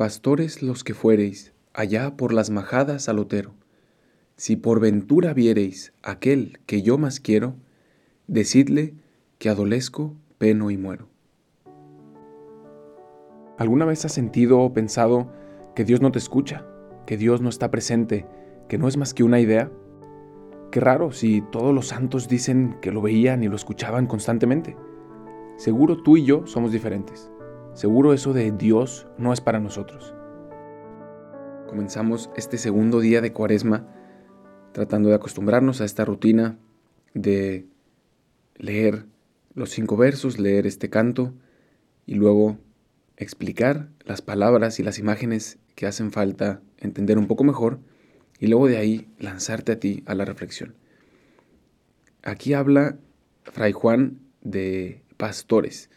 Pastores los que fuereis, allá por las majadas al otero, si por ventura viereis aquel que yo más quiero, decidle que adolezco, peno y muero. ¿Alguna vez has sentido o pensado que Dios no te escucha, que Dios no está presente, que no es más que una idea? Qué raro si todos los santos dicen que lo veían y lo escuchaban constantemente. Seguro tú y yo somos diferentes. Seguro eso de Dios no es para nosotros. Comenzamos este segundo día de Cuaresma tratando de acostumbrarnos a esta rutina de leer los cinco versos, leer este canto y luego explicar las palabras y las imágenes que hacen falta entender un poco mejor y luego de ahí lanzarte a ti a la reflexión. Aquí habla Fray Juan de pastores.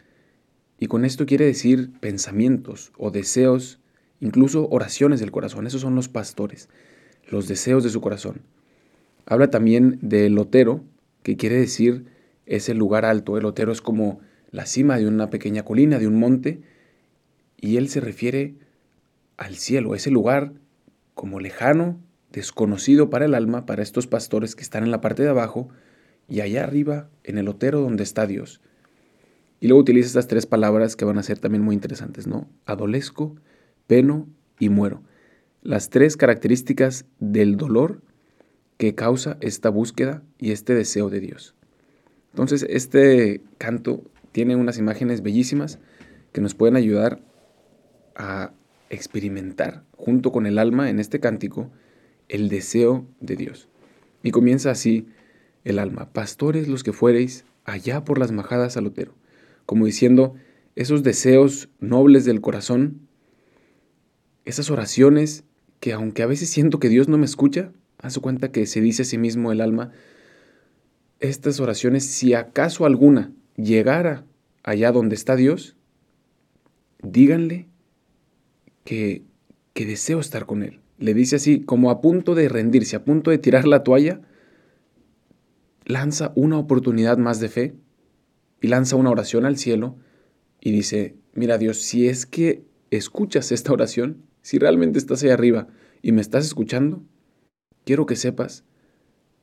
Y con esto quiere decir pensamientos o deseos, incluso oraciones del corazón. Esos son los pastores, los deseos de su corazón. Habla también del lotero, que quiere decir ese lugar alto. El lotero es como la cima de una pequeña colina, de un monte, y él se refiere al cielo, ese lugar como lejano, desconocido para el alma, para estos pastores que están en la parte de abajo, y allá arriba, en el lotero donde está Dios. Y luego utiliza estas tres palabras que van a ser también muy interesantes, ¿no? Adolesco, peno y muero. Las tres características del dolor que causa esta búsqueda y este deseo de Dios. Entonces, este canto tiene unas imágenes bellísimas que nos pueden ayudar a experimentar junto con el alma en este cántico el deseo de Dios. Y comienza así el alma, pastores los que fuereis allá por las majadas al Otero como diciendo, esos deseos nobles del corazón, esas oraciones que aunque a veces siento que Dios no me escucha, haz cuenta que se dice a sí mismo el alma, estas oraciones, si acaso alguna llegara allá donde está Dios, díganle que, que deseo estar con Él. Le dice así, como a punto de rendirse, a punto de tirar la toalla, lanza una oportunidad más de fe y lanza una oración al cielo y dice, mira Dios, si es que escuchas esta oración, si realmente estás ahí arriba y me estás escuchando, quiero que sepas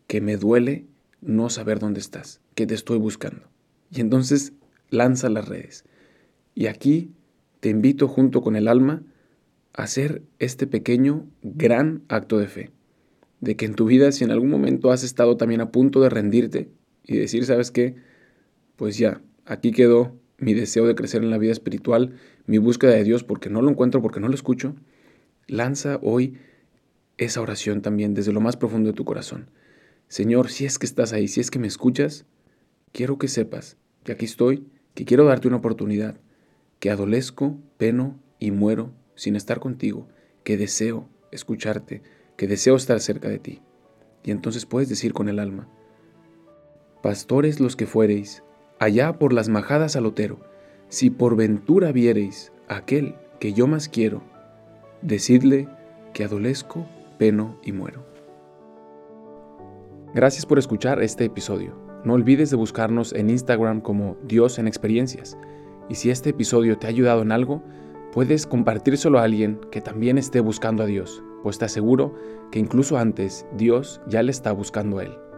que me duele no saber dónde estás, que te estoy buscando. Y entonces lanza las redes. Y aquí te invito junto con el alma a hacer este pequeño, gran acto de fe. De que en tu vida, si en algún momento has estado también a punto de rendirte y decir, ¿sabes qué? Pues ya, aquí quedó mi deseo de crecer en la vida espiritual, mi búsqueda de Dios porque no lo encuentro, porque no lo escucho, lanza hoy esa oración también desde lo más profundo de tu corazón. Señor, si es que estás ahí, si es que me escuchas, quiero que sepas que aquí estoy, que quiero darte una oportunidad, que adolezco, peno y muero sin estar contigo, que deseo escucharte, que deseo estar cerca de ti. Y entonces puedes decir con el alma, Pastores los que fuereis, allá por las majadas al otero, si por ventura viereis aquel que yo más quiero, decidle que adolezco, peno y muero. Gracias por escuchar este episodio. No olvides de buscarnos en Instagram como Dios en Experiencias. Y si este episodio te ha ayudado en algo, puedes compartírselo a alguien que también esté buscando a Dios, pues te aseguro que incluso antes Dios ya le está buscando a él.